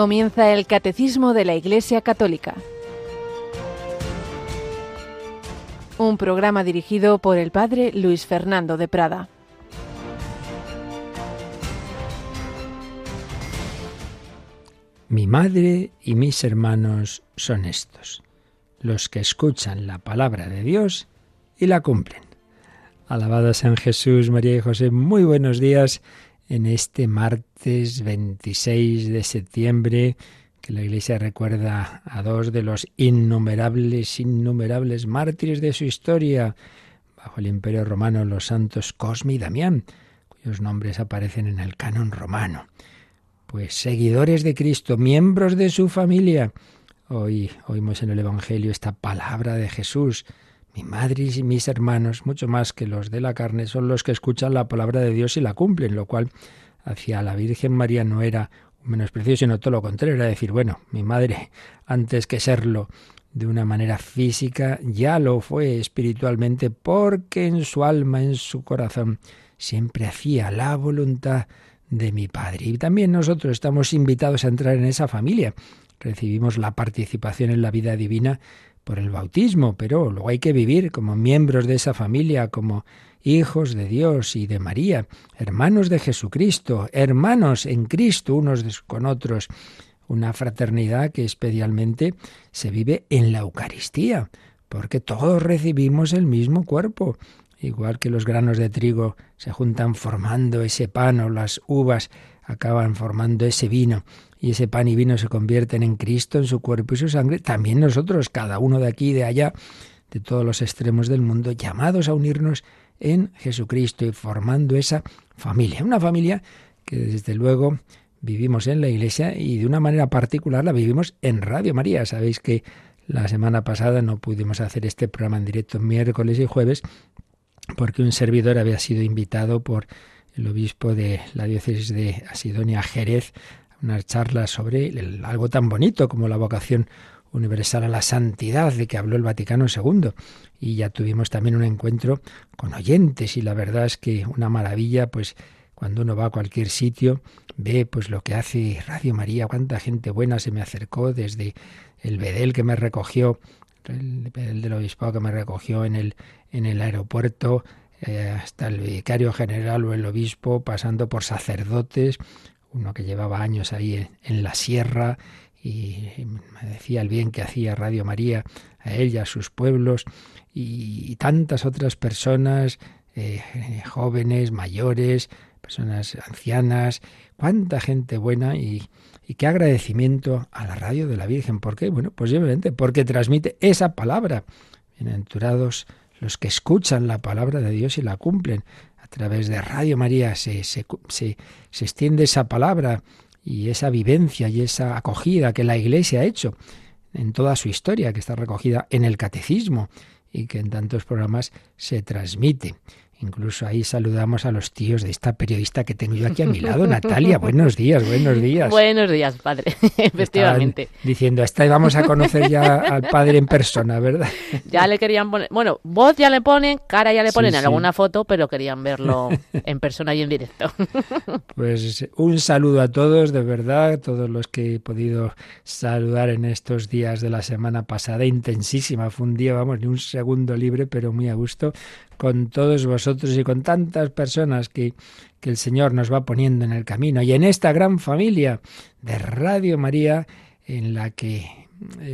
Comienza el Catecismo de la Iglesia Católica. Un programa dirigido por el Padre Luis Fernando de Prada. Mi madre y mis hermanos son estos, los que escuchan la palabra de Dios y la cumplen. Alabado San Jesús, María y José, muy buenos días en este martes 26 de septiembre, que la Iglesia recuerda a dos de los innumerables, innumerables mártires de su historia, bajo el Imperio Romano, los santos Cosme y Damián, cuyos nombres aparecen en el canon romano. Pues seguidores de Cristo, miembros de su familia. Hoy oímos en el Evangelio esta palabra de Jesús, madre y mis hermanos, mucho más que los de la carne, son los que escuchan la palabra de Dios y la cumplen, lo cual hacia la Virgen María no era un menosprecio, sino todo lo contrario, era decir, bueno, mi madre, antes que serlo de una manera física, ya lo fue espiritualmente, porque en su alma, en su corazón, siempre hacía la voluntad de mi Padre. Y también nosotros estamos invitados a entrar en esa familia. Recibimos la participación en la vida divina por el bautismo, pero luego hay que vivir como miembros de esa familia, como hijos de Dios y de María, hermanos de Jesucristo, hermanos en Cristo unos con otros, una fraternidad que especialmente se vive en la Eucaristía, porque todos recibimos el mismo cuerpo, igual que los granos de trigo se juntan formando ese pan o las uvas acaban formando ese vino y ese pan y vino se convierten en Cristo, en su cuerpo y su sangre, también nosotros, cada uno de aquí y de allá, de todos los extremos del mundo, llamados a unirnos en Jesucristo y formando esa familia. Una familia que desde luego vivimos en la iglesia y de una manera particular la vivimos en Radio María. Sabéis que la semana pasada no pudimos hacer este programa en directo miércoles y jueves porque un servidor había sido invitado por el obispo de la diócesis de Asidonia Jerez una charla sobre algo tan bonito como la vocación universal a la santidad de que habló el Vaticano II. Y ya tuvimos también un encuentro con oyentes y la verdad es que una maravilla, pues cuando uno va a cualquier sitio, ve pues lo que hace Radio María, cuánta gente buena se me acercó desde el Bedel que me recogió, el Bedel del Obispado que me recogió en el, en el aeropuerto, eh, hasta el vicario general o el obispo, pasando por sacerdotes, uno que llevaba años ahí en, la sierra y me decía el bien que hacía Radio María a y a sus pueblos y, tantas otras personas, eh, jóvenes, mayores, personas ancianas, cuánta gente buena y, y, qué agradecimiento a la radio de la Virgen. ¿Por qué? Bueno, posiblemente porque transmite esa palabra. Bienaventurados los que escuchan la palabra de Dios y la cumplen través de Radio María se, se, se, extiende esa palabra y esa vivencia y esa acogida que la Iglesia ha hecho en toda su historia, que está recogida en el catecismo y que en tantos programas se transmite. Incluso ahí saludamos a los tíos de esta periodista que tengo yo aquí a mi lado, Natalia. Buenos días, buenos días. Buenos días, padre, efectivamente. diciendo, esta vamos a conocer ya al padre en persona, ¿verdad? Ya le querían poner, bueno, voz ya le ponen, cara ya le ponen en alguna foto, pero querían verlo en persona y en directo. Pues un saludo a todos, de verdad, todos los que he podido saludar en estos días de la semana pasada, intensísima. Fue un día, vamos, ni un segundo libre, pero muy a gusto con todos vosotros y con tantas personas que, que el Señor nos va poniendo en el camino y en esta gran familia de Radio María en la que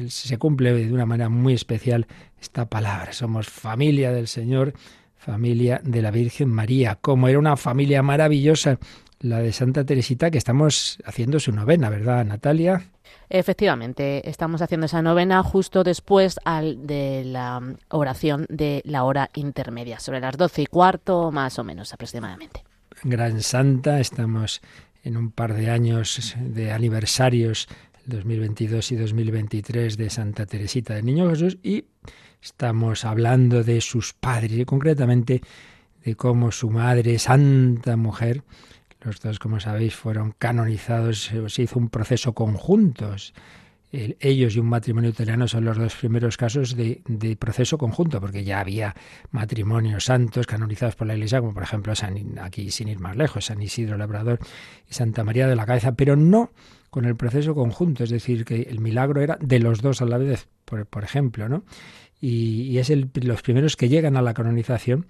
se cumple de una manera muy especial esta palabra. Somos familia del Señor, familia de la Virgen María, como era una familia maravillosa la de Santa Teresita, que estamos haciendo su novena, ¿verdad, Natalia? Efectivamente, estamos haciendo esa novena justo después al de la oración de la hora intermedia, sobre las doce y cuarto más o menos aproximadamente. Gran Santa, estamos en un par de años de aniversarios, 2022 y 2023, de Santa Teresita del Niño Jesús y estamos hablando de sus padres concretamente de cómo su madre, santa mujer, los dos, como sabéis, fueron canonizados, se hizo un proceso conjunto. ellos y un matrimonio italiano son los dos primeros casos de, proceso conjunto, porque ya había matrimonios santos canonizados por la Iglesia, como por ejemplo San, aquí sin ir más lejos, San Isidro Labrador y Santa María de la Cabeza, pero no con el proceso conjunto, es decir, que el milagro era de los dos a la vez, por, ejemplo, ¿no? Y, es el, los primeros que llegan a la canonización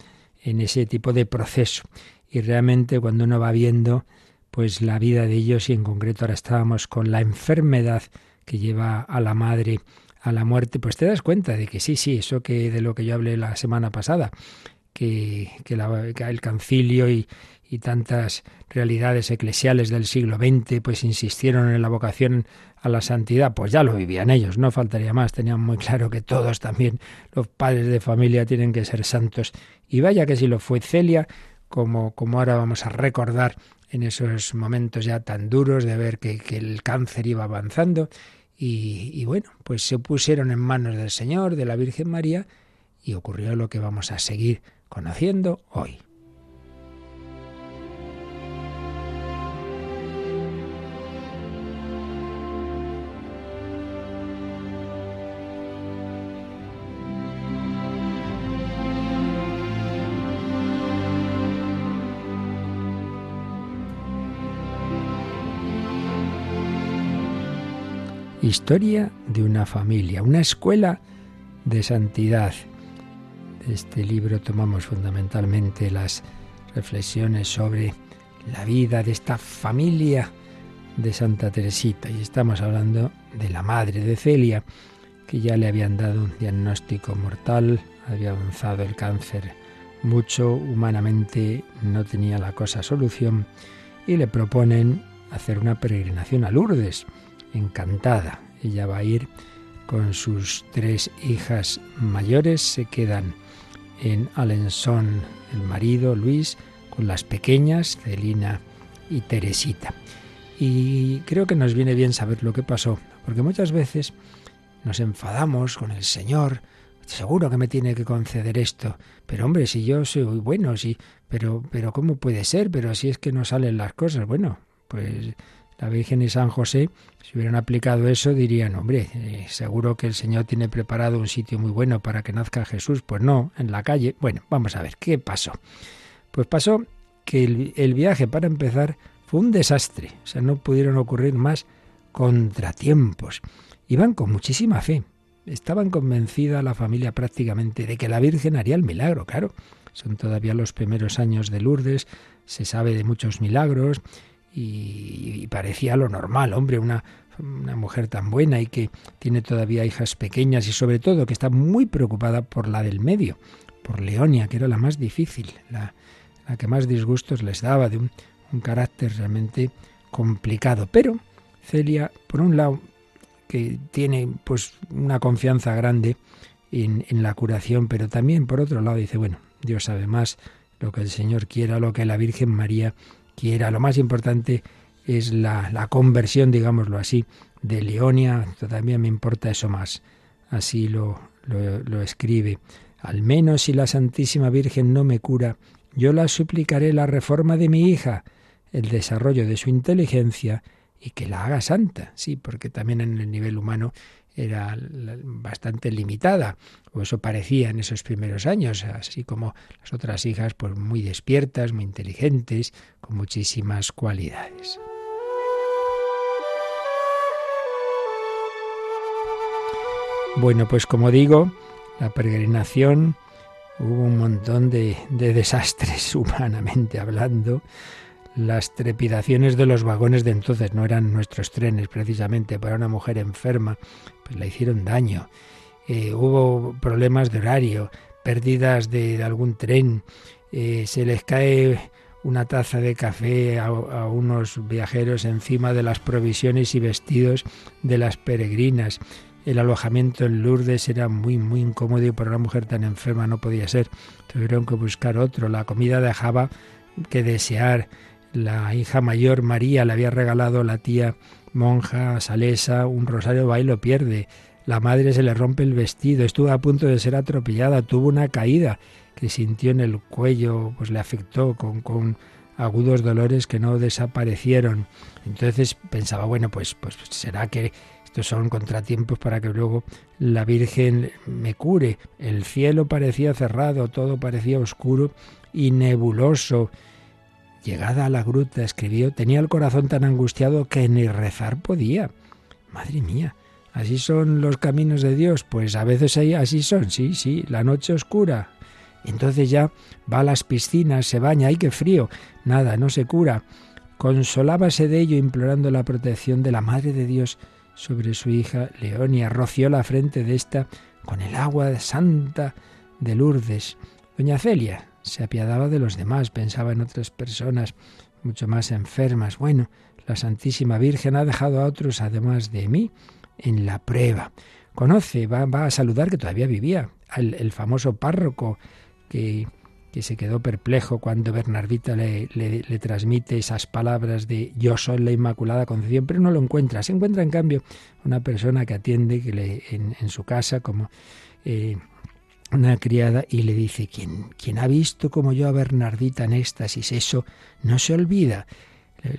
en ese tipo de proceso. Y realmente cuando uno va viendo pues la vida de ellos y en concreto ahora estábamos con la enfermedad que lleva a la madre a la muerte, pues te das cuenta de que sí, sí, eso que de lo que yo hablé la semana pasada, que, que, la, el concilio y, y tantas realidades eclesiales del siglo XX pues insistieron en la vocación a la santidad, pues ya lo vivían ellos, no faltaría más, tenían muy claro que todos también los padres de familia tienen que ser santos. Y vaya que si lo fue Celia, como, como ahora vamos a recordar en esos momentos ya tan duros de ver que, el cáncer iba avanzando. Y bueno, pues se pusieron en manos del Señor, de la Virgen María, y ocurrió lo que vamos a seguir conociendo hoy. Historia de una familia, una escuela de santidad. De este libro tomamos fundamentalmente las reflexiones sobre la vida de esta familia de Santa Teresita y estamos hablando de la madre de Celia, que ya le habían dado un diagnóstico mortal, había avanzado el cáncer mucho, humanamente no tenía la cosa solución y le proponen hacer una peregrinación a Lourdes encantada. Ella va a ir con sus tres hijas mayores, se quedan en Alençon el marido Luis, con las pequeñas Celina y Teresita. Y creo que nos viene bien saber lo que pasó, porque muchas veces nos enfadamos con el Señor, seguro que me tiene que conceder esto, pero hombre, si yo soy bueno, sí, pero pero cómo puede ser, pero si es que no salen las cosas, bueno, pues la Virgen y San José, si hubieran aplicado eso, dirían, hombre, eh, seguro que el Señor tiene preparado un sitio muy bueno para que nazca Jesús. Pues no, en la calle. Bueno, vamos a ver, ¿qué pasó? Pues pasó que el, el viaje, para empezar, fue un desastre. O sea, no pudieron ocurrir más contratiempos. Iban con muchísima fe. Estaban convencida la familia prácticamente de que la Virgen haría el milagro, claro. Son todavía los primeros años de Lourdes, se sabe de muchos milagros, y, parecía lo normal, hombre, una, una mujer tan buena y que tiene todavía hijas pequeñas y sobre todo que está muy preocupada por la del medio, por Leonia, que era la más difícil, la, la que más disgustos les daba, de un, un, carácter realmente complicado. Pero Celia, por un lado, que tiene pues una confianza grande en, en la curación, pero también por otro lado dice, bueno, Dios sabe más lo que el Señor quiera, lo que la Virgen María quiera. Lo más importante es la, la conversión, digámoslo así, de Leonia. También me importa eso más. Así lo, lo, lo escribe. Al menos si la Santísima Virgen no me cura, yo la suplicaré la reforma de mi hija, el desarrollo de su inteligencia y que la haga santa. Sí, porque también en el nivel humano era bastante limitada, o eso parecía en esos primeros años, así como las otras hijas, pues muy despiertas, muy inteligentes, con muchísimas cualidades. Bueno, pues como digo, la peregrinación hubo un montón de, de desastres humanamente hablando, las trepidaciones de los vagones de entonces no eran nuestros trenes precisamente para una mujer enferma pues le hicieron daño eh, hubo problemas de horario pérdidas de, algún tren eh, se les cae una taza de café a, a, unos viajeros encima de las provisiones y vestidos de las peregrinas. El alojamiento en Lourdes era muy, muy incómodo y para una mujer tan enferma no podía ser. Tuvieron que buscar otro. La comida dejaba que desear. La hija mayor, María, le había regalado la tía monja salesa un rosario, va pierde. La madre se le rompe el vestido, estuvo a punto de ser atropellada, tuvo una caída que sintió en el cuello, pues le afectó con, con agudos dolores que no desaparecieron. Entonces pensaba, bueno, pues, pues será que estos son contratiempos para que luego la Virgen me cure. El cielo parecía cerrado, todo parecía oscuro y nebuloso llegada a la gruta, escribió, tenía el corazón tan angustiado que ni rezar podía. Madre mía, así son los caminos de Dios. Pues a veces así son, sí, sí, la noche oscura. Entonces ya va a las piscinas, se baña, ¡ay qué frío! Nada, no se cura. Consolábase de ello implorando la protección de la Madre de Dios sobre su hija Leonia. Roció la frente de esta con el agua santa de Lourdes. Doña Celia se apiadaba de los demás, pensaba en otras personas mucho más enfermas. Bueno, la Santísima Virgen ha dejado a otros, además de mí, en la prueba. Conoce, va, va a saludar que todavía vivía, al el famoso párroco que que se quedó perplejo cuando Bernardita le, le, transmite esas palabras de yo soy la Inmaculada Concepción, pero no lo encuentra. Se encuentra, en cambio, una persona que atiende que le, en, su casa como eh, una criada y le dice, ¿quién, ¿quién ha visto como yo a Bernardita en éxtasis? Eso no se olvida.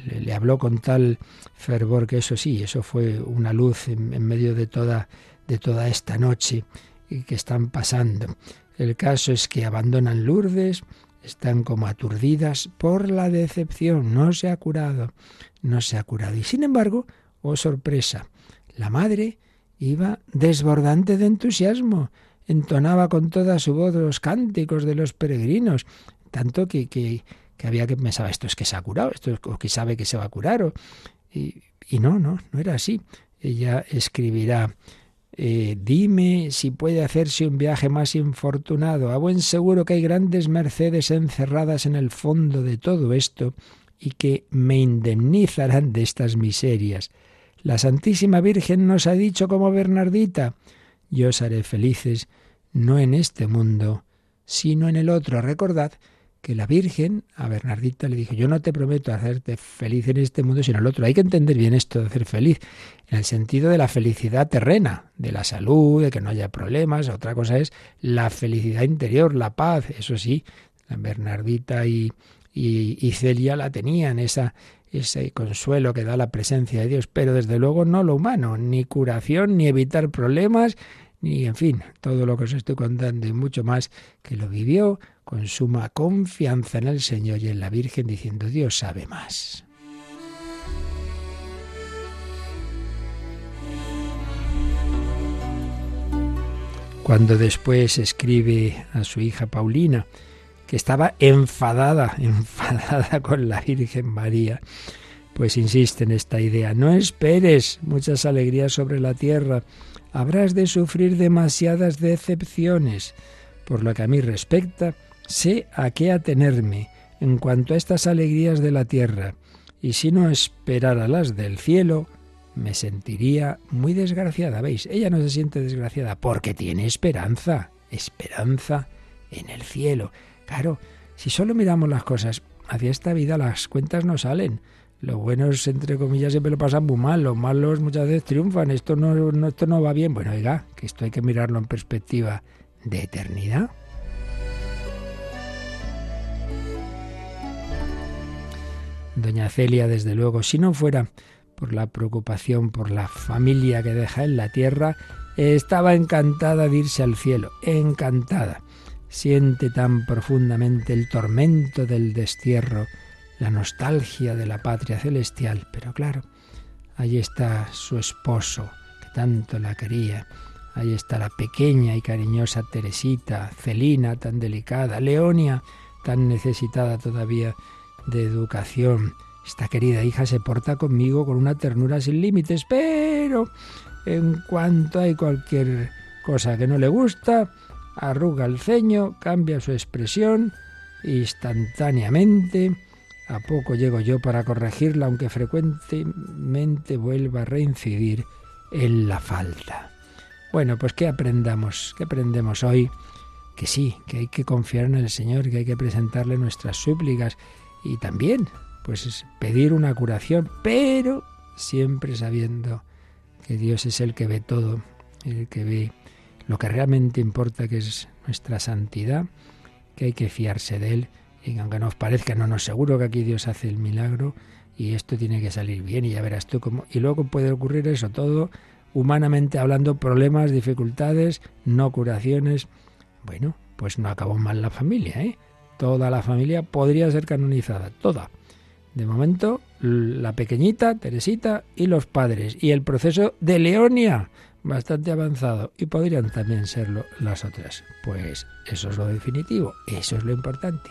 Le, habló con tal fervor que eso sí, eso fue una luz en, en medio de toda, de toda esta noche que están pasando. El caso es que abandonan Lourdes, están como aturdidas por la decepción. No se ha curado, no se ha curado. Y sin embargo, oh sorpresa, la madre iba desbordante de entusiasmo, entonaba con toda su voz los cánticos de los peregrinos, tanto que, que, había que pensar, esto es que se ha curado, esto es que sabe que se va a curar. y, y no, no, no era así. Ella escribirá eh, dime si puede hacerse un viaje más infortunado. A buen seguro que hay grandes mercedes encerradas en el fondo de todo esto y que me indemnizarán de estas miserias. La Santísima Virgen nos ha dicho como Bernardita, yo os haré felices no en este mundo, sino en el otro. Recordad que la Virgen a Bernardita le dijo, yo no te prometo hacerte feliz en este mundo, sino en el otro. Hay que entender bien esto de hacer feliz, en el sentido de la felicidad terrena, de la salud, de que no haya problemas. Otra cosa es la felicidad interior, la paz. Eso sí, Bernardita y, y, Celia la tenían, esa, ese consuelo que da la presencia de Dios, pero desde luego no lo humano, ni curación, ni evitar problemas, ni en fin, todo lo que os estoy contando y mucho más que lo vivió con suma confianza en el Señor y en la Virgen, diciendo, Dios sabe más. Cuando después escribe a su hija Paulina, que estaba enfadada, enfadada con la Virgen María, pues insiste en esta idea, no esperes muchas alegrías sobre la tierra, habrás de sufrir demasiadas decepciones. Por lo que a mí respecta, Sé a qué atenerme en cuanto a estas alegrías de la tierra, y si no esperara las del cielo, me sentiría muy desgraciada. ¿Veis? Ella no se siente desgraciada porque tiene esperanza, esperanza en el cielo. Claro, si solo miramos las cosas hacia esta vida, las cuentas no salen. Los buenos, entre comillas, siempre lo pasan muy mal, los malos muchas veces triunfan. Esto no, esto no va bien. Bueno, oiga, que esto hay que mirarlo en perspectiva de eternidad. Doña Celia, desde luego, si no fuera por la preocupación por la familia que deja en la tierra, estaba encantada de irse al cielo, encantada. Siente tan profundamente el tormento del destierro, la nostalgia de la patria celestial, pero claro, ahí está su esposo, que tanto la quería, ahí está la pequeña y cariñosa Teresita, Celina tan delicada, Leonia tan necesitada todavía de educación. Esta querida hija se porta conmigo con una ternura sin límites, pero en cuanto hay cualquier cosa que no le gusta, arruga el ceño, cambia su expresión instantáneamente. A poco llego yo para corregirla, aunque frecuentemente vuelva a reincidir en la falta. Bueno, pues ¿qué aprendamos? ¿Qué aprendemos hoy? Que sí, que hay que confiar en el Señor, que hay que presentarle nuestras súplicas, y también pues pedir una curación, pero siempre sabiendo que Dios es el que ve todo, el que ve lo que realmente importa, que es nuestra santidad, que hay que fiarse de Él, y aunque nos parezca, no nos seguro que aquí Dios hace el milagro y esto tiene que salir bien y ya verás tú cómo. Y luego puede ocurrir eso, todo humanamente hablando, problemas, dificultades, no curaciones. Bueno, pues no acabó mal la familia, ¿eh? toda la familia podría ser canonizada, toda. De momento, la pequeñita, Teresita, y los padres. Y el proceso de Leonia, bastante avanzado. Y podrían también serlo las otras. Pues eso es lo definitivo, eso es lo importante.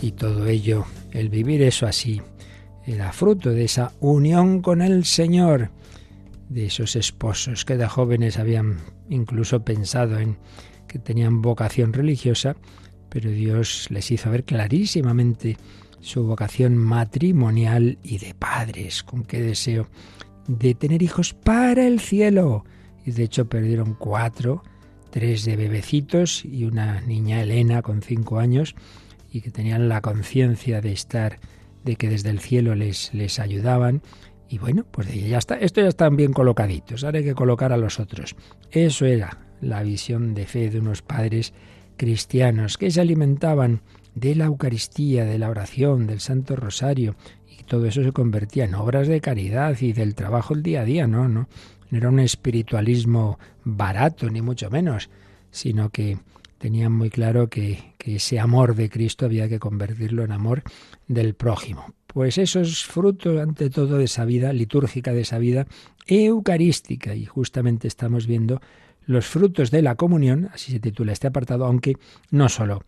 Y todo ello, el vivir eso así, era fruto de esa unión con el Señor, de esos esposos que de jóvenes habían incluso pensado en que tenían vocación religiosa, pero Dios les hizo ver clarísimamente su vocación matrimonial y de padres, con qué deseo de tener hijos para el cielo. Y de hecho perdieron cuatro, tres de bebecitos y una niña Elena con cinco años, y que tenían la conciencia de estar, de que desde el cielo les, les ayudaban. Y bueno, pues ya está, esto ya están bien colocaditos, ahora hay que colocar a los otros. Eso era la visión de fe de unos padres cristianos que se alimentaban de la Eucaristía, de la oración, del Santo Rosario, y todo eso se convertía en obras de caridad y del trabajo el día a día, no, no, no era un espiritualismo barato, ni mucho menos, sino que tenían muy claro que, ese amor de Cristo había que convertirlo en amor del prójimo. Pues eso es fruto, ante todo, de esa vida litúrgica, de esa vida eucarística. Y justamente estamos viendo los frutos de la comunión, así se titula este apartado, aunque no solo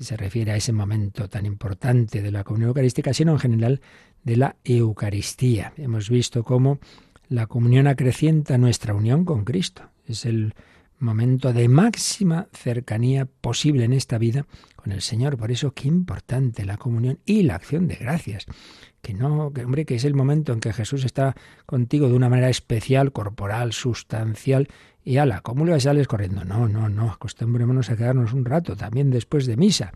se refiere a ese momento tan importante de la comunión eucarística, sino en general de la Eucaristía. Hemos visto cómo la comunión acrecienta nuestra unión con Cristo. Es el momento de máxima cercanía posible en esta vida con el Señor. Por eso qué importante la comunión y la acción de gracias. Que no, que hombre, que es el momento en que Jesús está contigo de una manera especial, corporal, sustancial, y ala, ¿cómo le sales corriendo? No, no, no, acostumbrémonos a quedarnos un rato, también después de misa.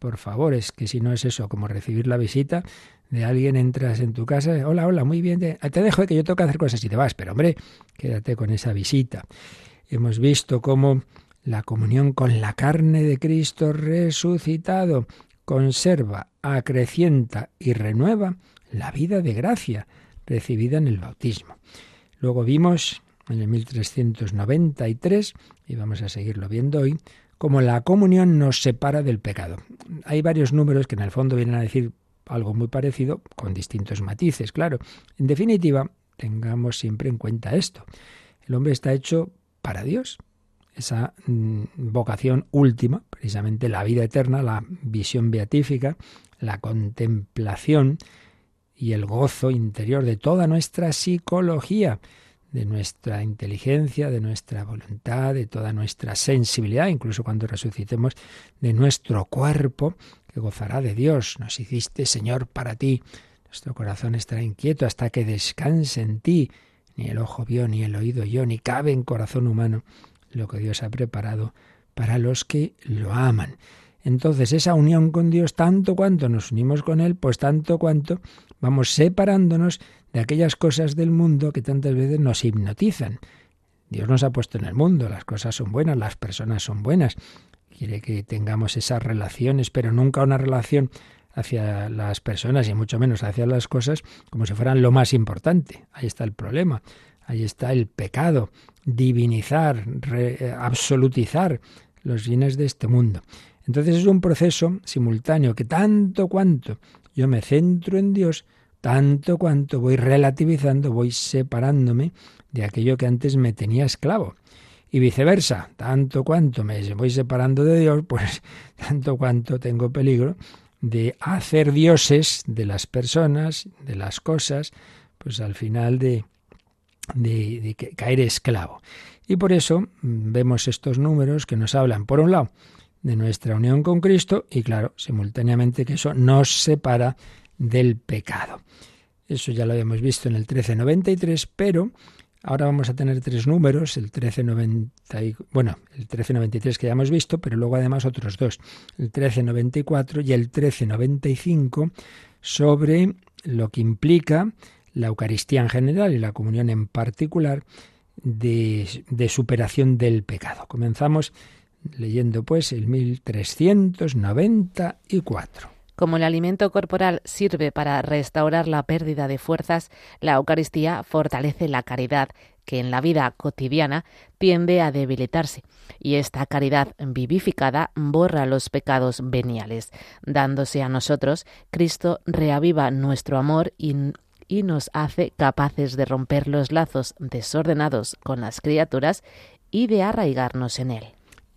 Por favor, es que si no es eso, como recibir la visita de alguien, entras en tu casa, hola, hola, muy bien, te, te dejo que yo tengo que hacer cosas y te vas, pero hombre, quédate con esa visita. Hemos visto cómo la comunión con la carne de Cristo resucitado conserva, acrecienta y renueva la vida de gracia recibida en el bautismo. Luego vimos en el 1393, y vamos a seguirlo viendo hoy, cómo la comunión nos separa del pecado. Hay varios números que en el fondo vienen a decir algo muy parecido, con distintos matices, claro. En definitiva, tengamos siempre en cuenta esto. El hombre está hecho para Dios. Esa mm, vocación última, precisamente la vida eterna, la visión beatífica, la contemplación y el gozo interior de toda nuestra psicología, de nuestra inteligencia, de nuestra voluntad, de toda nuestra sensibilidad, incluso cuando resucitemos, de nuestro cuerpo, que gozará de Dios. Nos hiciste, Señor, para ti. Nuestro corazón estará inquieto hasta que descanse en ti ni el ojo vio, ni el oído yo, ni cabe en corazón humano lo que Dios ha preparado para los que lo aman. Entonces esa unión con Dios, tanto cuanto nos unimos con Él, pues tanto cuanto vamos separándonos de aquellas cosas del mundo que tantas veces nos hipnotizan. Dios nos ha puesto en el mundo, las cosas son buenas, las personas son buenas. Quiere que tengamos esas relaciones, pero nunca una relación hacia las personas y mucho menos hacia las cosas como si fueran lo más importante. Ahí está el problema, ahí está el pecado, divinizar, absolutizar los bienes de este mundo. Entonces es un proceso simultáneo que tanto cuanto yo me centro en Dios, tanto cuanto voy relativizando, voy separándome de aquello que antes me tenía esclavo. Y viceversa, tanto cuanto me voy separando de Dios, pues tanto cuanto tengo peligro de hacer dioses de las personas, de las cosas, pues al final de, de, caer esclavo. Y por eso mm, vemos estos números que nos hablan, por un lado, de nuestra unión con Cristo y claro, simultáneamente que eso nos separa del pecado. Eso ya lo habíamos visto en el 1393, pero ahora vamos a tener tres números, el 1390 bueno, el 1393 que ya hemos visto, pero luego además otros dos, el 1394 y el 1395 sobre lo que implica la Eucaristía en general y la comunión en particular de, de superación del pecado. Comenzamos leyendo pues el 1394. Como el alimento corporal sirve para restaurar la pérdida de fuerzas, la Eucaristía fortalece la caridad, que en la vida cotidiana tiende a debilitarse, y esta caridad vivificada borra los pecados veniales. Dándose a nosotros, Cristo reaviva nuestro amor y, y nos hace capaces de romper los lazos desordenados con las criaturas y de arraigarnos en Él.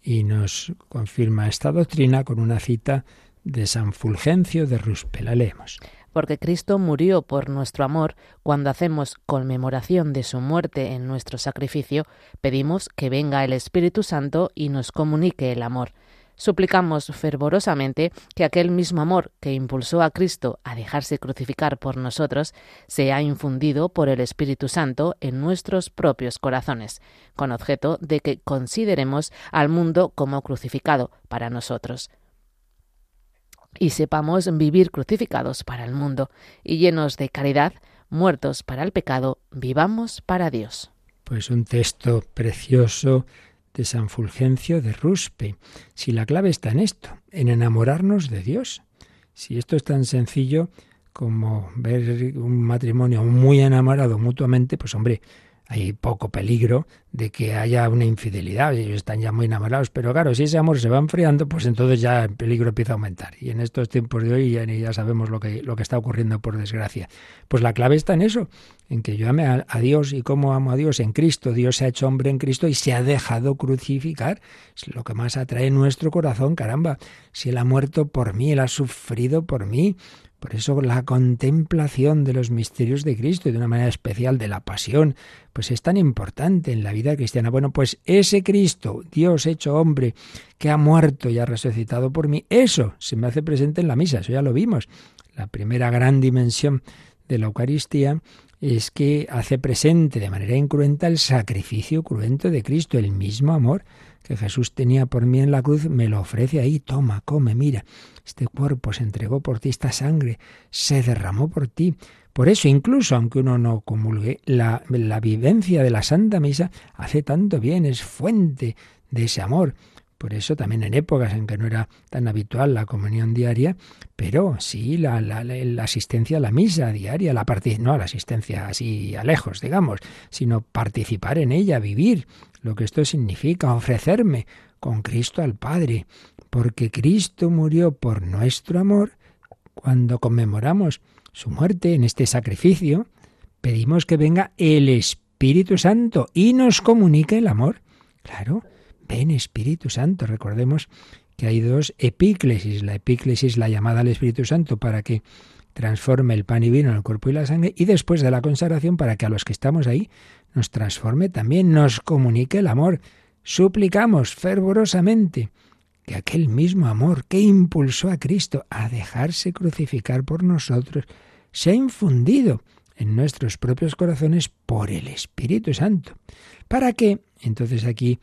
Y nos confirma esta doctrina con una cita de San Fulgencio de Ruspe. La leemos. Porque Cristo murió por nuestro amor, cuando hacemos conmemoración de su muerte en nuestro sacrificio, pedimos que venga el Espíritu Santo y nos comunique el amor. Suplicamos fervorosamente que aquel mismo amor que impulsó a Cristo a dejarse crucificar por nosotros sea infundido por el Espíritu Santo en nuestros propios corazones, con objeto de que consideremos al mundo como crucificado para nosotros y sepamos vivir crucificados para el mundo y llenos de caridad, muertos para el pecado, vivamos para Dios. Pues un texto precioso de San Fulgencio de Ruspe. Si la clave está en esto, en enamorarnos de Dios. Si esto es tan sencillo como ver un matrimonio muy enamorado mutuamente, pues hombre, hay poco peligro de que haya una infidelidad, ellos están ya muy enamorados, pero claro, si ese amor se va enfriando, pues entonces ya el peligro empieza a aumentar. Y en estos tiempos de hoy ya, ya sabemos lo que, lo que está ocurriendo por desgracia. Pues la clave está en eso, en que yo ame a, a Dios y cómo amo a Dios en Cristo. Dios se ha hecho hombre en Cristo y se ha dejado crucificar. Es lo que más atrae nuestro corazón, caramba. Si Él ha muerto por mí, Él ha sufrido por mí. Por eso la contemplación de los misterios de Cristo y de una manera especial de la pasión, pues es tan importante en la vida cristiana. Bueno, pues ese Cristo, Dios hecho hombre, que ha muerto y ha resucitado por mí, eso se me hace presente en la misa, eso ya lo vimos. La primera gran dimensión de la Eucaristía es que hace presente de manera incruenta el sacrificio cruento de Cristo, el mismo amor que Jesús tenía por mí en la cruz, me lo ofrece ahí, toma, come, mira, este cuerpo se entregó por ti, esta sangre se derramó por ti. Por eso, incluso aunque uno no comulgue, la, vivencia de la Santa Misa hace tanto bien, es fuente de ese amor. Por eso también en épocas en que no era tan habitual la comunión diaria, pero sí la, la, asistencia a la misa diaria, la no la asistencia así a lejos, digamos, sino participar en ella, vivir lo que esto significa, ofrecerme con Cristo al Padre, porque Cristo murió por nuestro amor, cuando conmemoramos su muerte en este sacrificio, pedimos que venga el Espíritu Santo y nos comunique el amor. Claro, ven Espíritu Santo. Recordemos que hay dos epíclesis. La epíclesis, la llamada al Espíritu Santo para que transforme el pan y vino en el cuerpo y la sangre, y después de la consagración para que a los que estamos ahí nos transforme también, nos comunique el amor. Suplicamos fervorosamente que aquel mismo amor que impulsó a Cristo a dejarse crucificar por nosotros se ha infundido en nuestros propios corazones por el Espíritu Santo. ¿Para qué? Entonces aquí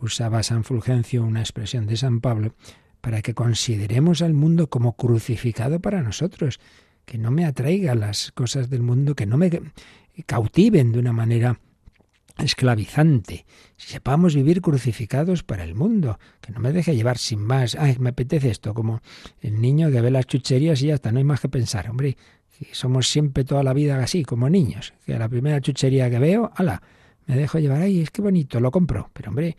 usaba San Fulgencio una expresión de San Pablo, para que consideremos al mundo como crucificado para nosotros, que no me atraiga las cosas del mundo, que no me cautiven de una manera esclavizante. Sepamos vivir crucificados para el mundo, que no me deje llevar sin más. Ay, me apetece esto, como el niño que ve las chucherías y ya está, no hay más que pensar. Hombre, somos siempre toda la vida así, como niños. Que a la primera chuchería que veo, ala, me dejo llevar, ay, es que bonito, lo compro. Pero hombre,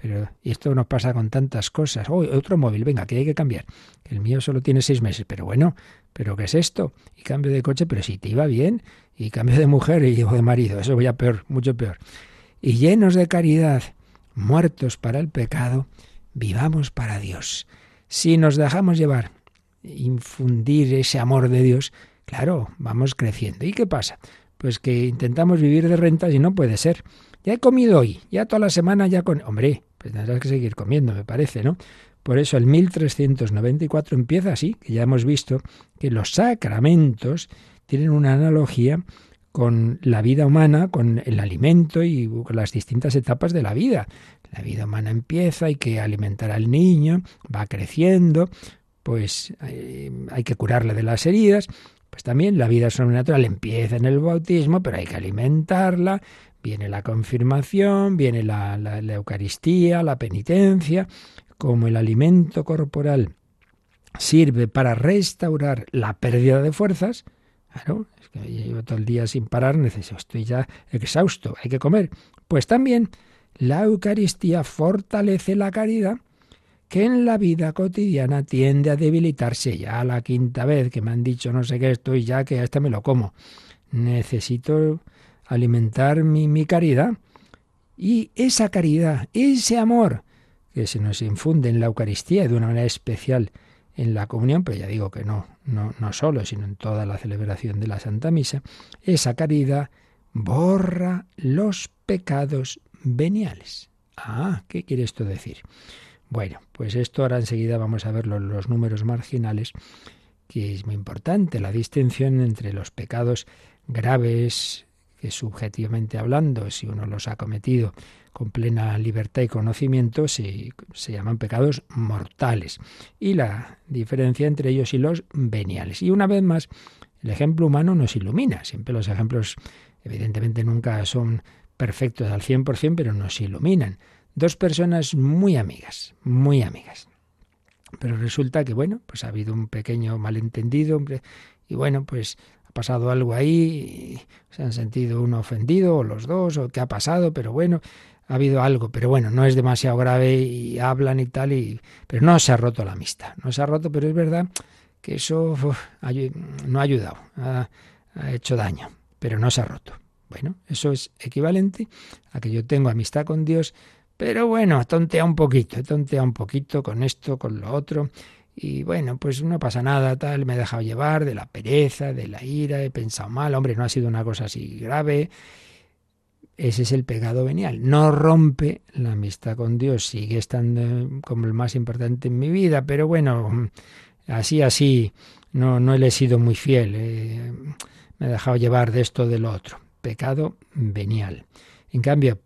pero y esto nos pasa con tantas cosas. Oh, otro móvil, venga, que hay que cambiar. El mío solo tiene seis meses, pero bueno, ¿pero qué es esto? Y cambio de coche, pero si te iba bien, y cambio de mujer y de marido, eso voy a peor, mucho peor. Y llenos de caridad, muertos para el pecado, vivamos para Dios. Si nos dejamos llevar, infundir ese amor de Dios, claro, vamos creciendo. ¿Y qué pasa? Pues que intentamos vivir de rentas y no puede ser. Ya he comido hoy, ya toda la semana ya con... Hombre, pues tendrás que seguir comiendo, me parece, ¿no? Por eso el 1394 empieza así, que ya hemos visto que los sacramentos tienen una analogía con la vida humana, con el alimento y con las distintas etapas de la vida. La vida humana empieza, hay que alimentar al niño, va creciendo, pues eh, hay que curarle de las heridas. Pues también la vida sobrenatural empieza en el bautismo, pero hay que alimentarla, viene la confirmación, viene la, la Eucaristía, la penitencia, como el alimento corporal sirve para restaurar la pérdida de fuerzas, claro, es que llevo todo el día sin parar, necesito, estoy ya exhausto, hay que comer. Pues también la Eucaristía fortalece la caridad que en la vida cotidiana tiende a debilitarse. Ya la quinta vez que me han dicho no sé qué estoy ya que a este me lo como. Necesito alimentar mi, mi caridad. Y esa caridad, ese amor que se nos infunde en la Eucaristía de una manera especial en la comunión, pero ya digo que no, no, no solo, sino en toda la celebración de la Santa Misa, esa caridad borra los pecados veniales. Ah, ¿qué quiere esto decir? Bueno, pues esto ahora enseguida vamos a ver los números marginales, que es muy importante, la distinción entre los pecados graves, que subjetivamente hablando, si uno los ha cometido con plena libertad y conocimiento se, se, llaman pecados mortales. Y la diferencia entre ellos y los veniales. Y una vez más, el ejemplo humano nos ilumina. Siempre los ejemplos, evidentemente, nunca son perfectos al 100%, pero nos iluminan. Dos personas muy amigas, muy amigas. Pero resulta que, bueno, pues ha habido un pequeño malentendido, y bueno, pues pasado algo ahí, se han sentido uno ofendido, o los dos, o qué ha pasado, pero bueno, ha habido algo, pero bueno, no es demasiado grave y hablan y tal, y, pero no se ha roto la amistad, no se ha roto, pero es verdad que eso no ha ayudado, ha, ha hecho daño, pero no se ha roto. Bueno, eso es equivalente a que yo tengo amistad con Dios, pero bueno, tontea un poquito, tontea un poquito con esto, con lo otro, y bueno, pues no pasa nada, tal, me he dejado llevar de la pereza, de la ira, he pensado mal, hombre, no ha sido una cosa así grave, ese es el pecado venial. No rompe la amistad con Dios, sigue estando como el más importante en mi vida, pero bueno, así, así, no, no le he sido muy fiel. Eh, me he dejado llevar de esto, de lo otro. Pecado venial. En cambio,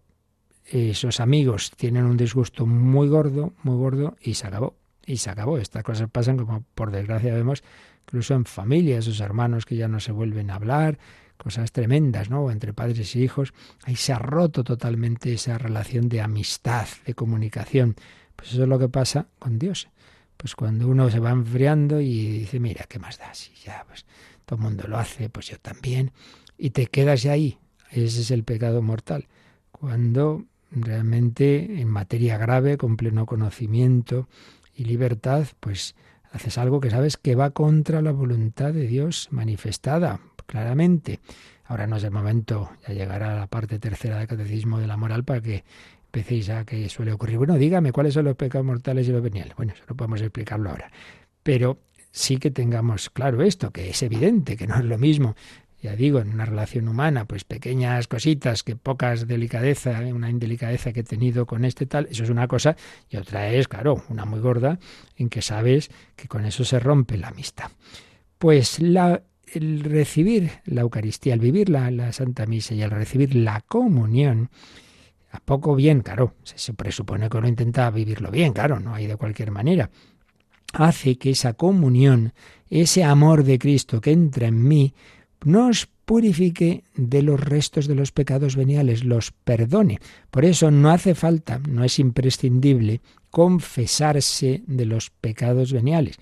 esos amigos tienen un disgusto muy gordo, muy gordo, y se acabó. Y se acabó. Estas cosas pasan como por desgracia vemos incluso en familias, esos hermanos que ya no se vuelven a hablar, cosas tremendas, ¿no? Entre padres y hijos, ahí se ha roto totalmente esa relación de amistad, de comunicación. Pues eso es lo que pasa con Dios. Pues cuando uno se va enfriando y dice, mira, ¿qué más da? Si ya, pues todo el mundo lo hace, pues yo también. Y te quedas ahí. Ese es el pecado mortal. Cuando realmente en materia grave, con pleno conocimiento y libertad, pues haces algo que sabes que va contra la voluntad de Dios manifestada claramente. Ahora no es el momento, ya llegará la parte tercera del catecismo de la moral para que empecéis a que suele ocurrir. Bueno, dígame cuáles son los pecados mortales y los veniales. Bueno, eso no podemos explicarlo ahora. Pero sí que tengamos claro esto, que es evidente, que no es lo mismo. Ya digo, en una relación humana, pues pequeñas cositas, que pocas delicadeza, una indelicadeza que he tenido con este tal, eso es una cosa, y otra es, claro, una muy gorda, en que sabes que con eso se rompe la amistad. Pues la el recibir la Eucaristía, al vivir la, Santa Misa y al recibir la comunión, a poco bien, claro, se, presupone que uno intenta vivirlo bien, claro, no hay de cualquier manera, hace que esa comunión, ese amor de Cristo que entra en mí, nos purifique de los restos de los pecados veniales, los perdone. Por eso no hace falta, no es imprescindible confesarse de los pecados veniales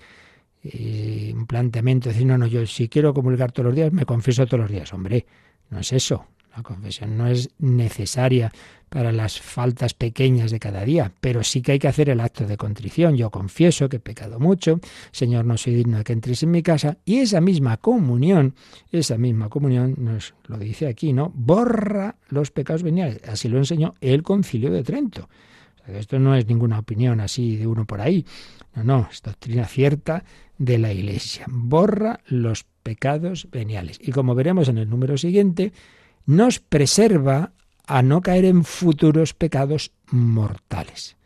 eh, un planteamiento, decir, no, no, yo si quiero comulgar todos los días, me confieso todos los días. Hombre, no es eso. La confesión no es necesaria para las faltas pequeñas de cada día, pero sí que hay que hacer el acto de contrición. Yo confieso que he pecado mucho, Señor, no soy digno de que entres en mi casa, y esa misma comunión, esa misma comunión, nos lo dice aquí, ¿no? Borra los pecados veniales. Así lo enseñó el concilio de Trento. esto no es ninguna opinión así de uno por ahí. No, no, es doctrina cierta de la Iglesia. Borra los pecados veniales. Y como veremos en el número siguiente, nos preserva a no caer en futuros pecados mortales.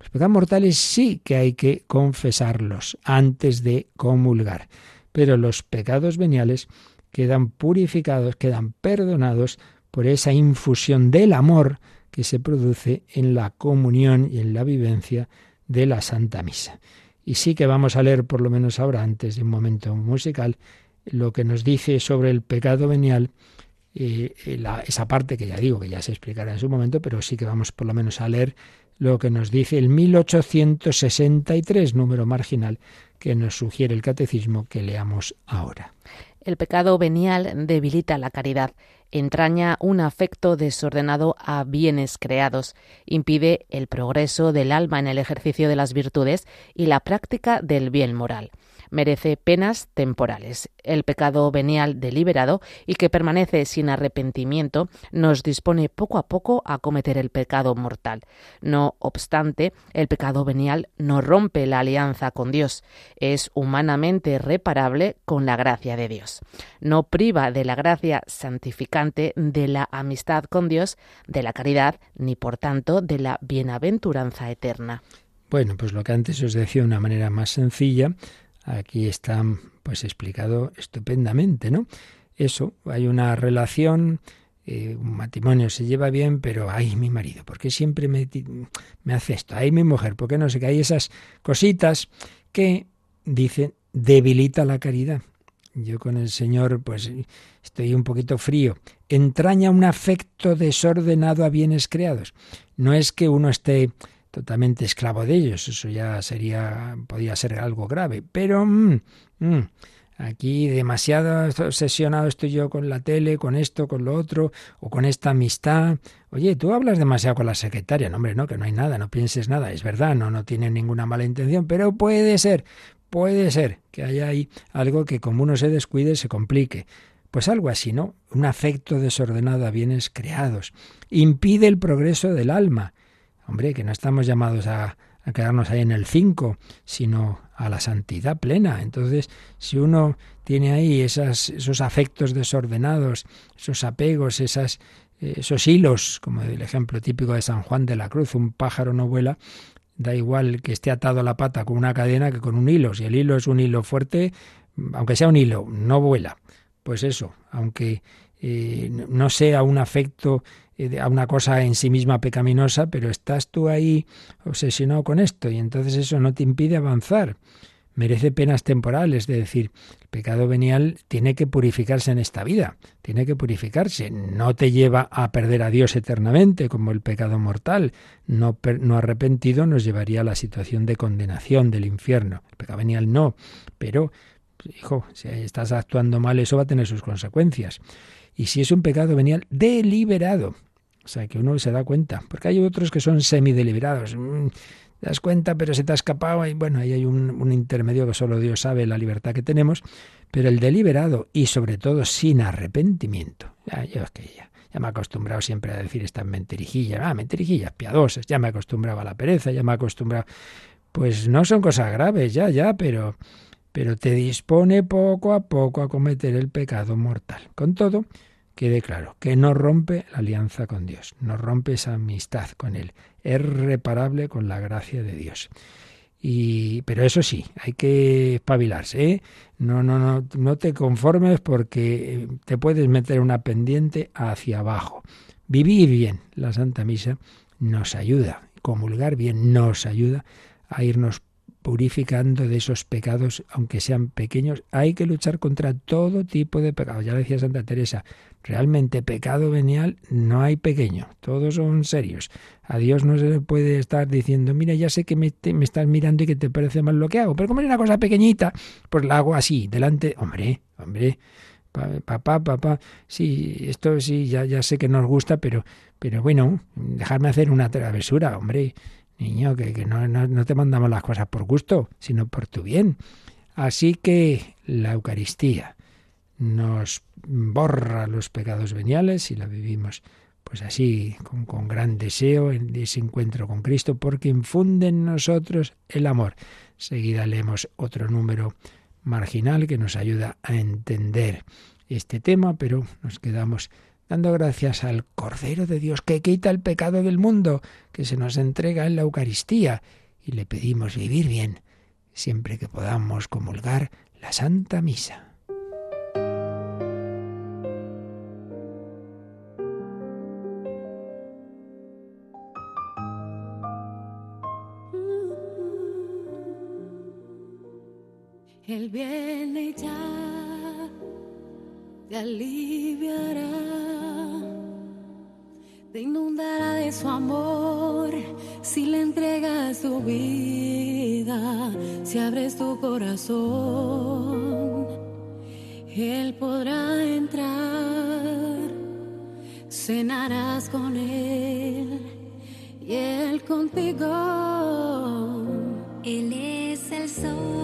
Los pecados mortales sí que hay que confesarlos antes de comulgar, pero los pecados veniales quedan purificados, quedan perdonados por esa infusión del amor que se produce en la comunión y en la vivencia de la Santa Misa. Y sí que vamos a leer, por lo menos ahora, antes de un momento musical, lo que nos dice sobre el pecado venial, eh, esa parte que ya digo que ya se explicará en su momento, pero sí que vamos por lo menos a leer lo que nos dice el 1863, número marginal, que nos sugiere el catecismo que leamos ahora. El pecado venial debilita la caridad, entraña un afecto desordenado a bienes creados, impide el progreso del alma en el ejercicio de las virtudes y la práctica del bien moral merece penas temporales. El pecado venial deliberado y que permanece sin arrepentimiento nos dispone poco a poco a cometer el pecado mortal. No obstante, el pecado venial no rompe la alianza con Dios, es humanamente reparable con la gracia de Dios. No priva de la gracia santificante de la amistad con Dios, de la caridad, ni por tanto de la bienaventuranza eterna. Bueno, pues lo que antes os decía de una manera más sencilla, Aquí está pues explicado estupendamente, ¿no? Eso, hay una relación, eh, un matrimonio se lleva bien, pero ay, mi marido, ¿por qué siempre me, hace esto? Ay, mi mujer, ¿por qué no sé qué? Hay esas cositas que, dicen, debilita la caridad. Yo con el Señor, pues estoy un poquito frío. Entraña un afecto desordenado a bienes creados. No es que uno esté totalmente esclavo de ellos. Eso ya sería, podría ser algo grave. Pero mm, mm, aquí demasiado obsesionado estoy yo con la tele, con esto, con lo otro, o con esta amistad. Oye, tú hablas demasiado con la secretaria. No, hombre, no, que no hay nada, no pienses nada. Es verdad, no, no tiene ninguna mala intención, pero puede ser, puede ser que haya ahí algo que como uno se descuide se complique. Pues algo así, ¿no? Un afecto desordenado a bienes creados. Impide el progreso del alma Hombre, que no estamos llamados a, quedarnos ahí en el 5, sino a la santidad plena. Entonces, si uno tiene ahí esos afectos desordenados, esos apegos, esas, esos hilos, como el ejemplo típico de San Juan de la Cruz, un pájaro no vuela, da igual que esté atado a la pata con una cadena que con un hilo. Si el hilo es un hilo fuerte, aunque sea un hilo, no vuela. Pues eso, aunque eh, no sea un afecto eh, a una cosa en sí misma pecaminosa, pero estás tú ahí obsesionado con esto y entonces eso no te impide avanzar. Merece penas temporales, es decir, el pecado venial tiene que purificarse en esta vida, tiene que purificarse, no te lleva a perder a Dios eternamente como el pecado mortal, no, no arrepentido nos llevaría a la situación de condenación del infierno, el pecado venial no, pero hijo, si estás actuando mal, eso va a tener sus consecuencias. Y si es un pecado venial deliberado, o sea, que uno se da cuenta, porque hay otros que son semideliberados. Mm, te das cuenta, pero se te ha escapado. Y bueno, ahí hay un, intermedio que solo Dios sabe la libertad que tenemos, pero el deliberado y sobre todo sin arrepentimiento. Ya, ya, ya me he acostumbrado siempre a decir estas mentirijillas, ah, mentirijillas piadosas, ya me he acostumbrado a la pereza, ya me he acostumbrado... Pues no son cosas graves, ya, ya, pero, pero te dispone poco a poco a cometer el pecado mortal. Con todo, quede claro, que no rompe la alianza con Dios, no rompe esa amistad con Él, es reparable con la gracia de Dios. Y, pero eso sí, hay que espabilarse. ¿eh? No, no, no, no te conformes porque te puedes meter una pendiente hacia abajo. Vivir bien la Santa Misa nos ayuda, comulgar bien nos ayuda a irnos purificando de esos pecados, aunque sean pequeños. Hay que luchar contra todo tipo de pecados. Ya decía Santa Teresa, realmente pecado venial no hay pequeño, todos son serios. A Dios no se le puede estar diciendo, mira, ya sé que me, estás mirando y que te parece mal lo que hago, pero como es una cosa pequeñita, pues la hago así, delante, hombre, hombre, papá, papá, sí, esto sí, ya, ya sé que nos gusta, pero, pero bueno, dejarme hacer una travesura, hombre, Niño, que, no, no, te mandamos las cosas por gusto, sino por tu bien. Así que la Eucaristía nos borra los pecados veniales y la vivimos pues así, con, con, gran deseo en ese encuentro con Cristo, porque infunde en nosotros el amor. Seguida leemos otro número marginal que nos ayuda a entender este tema, pero nos quedamos dando gracias al Cordero de Dios que quita el pecado del mundo, que se nos entrega en la Eucaristía, y le pedimos vivir bien siempre que podamos comulgar la Santa Misa. Él viene ya, te aliviará te inundará de su amor si le entregas tu vida, si abres tu corazón. Él podrá entrar, cenarás con Él y Él contigo. Él es el sol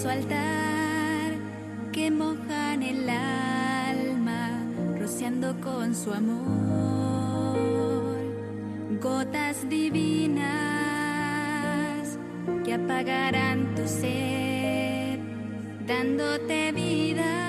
su altar que mojan el alma, rociando con su amor gotas divinas que apagarán tu sed, dándote vida.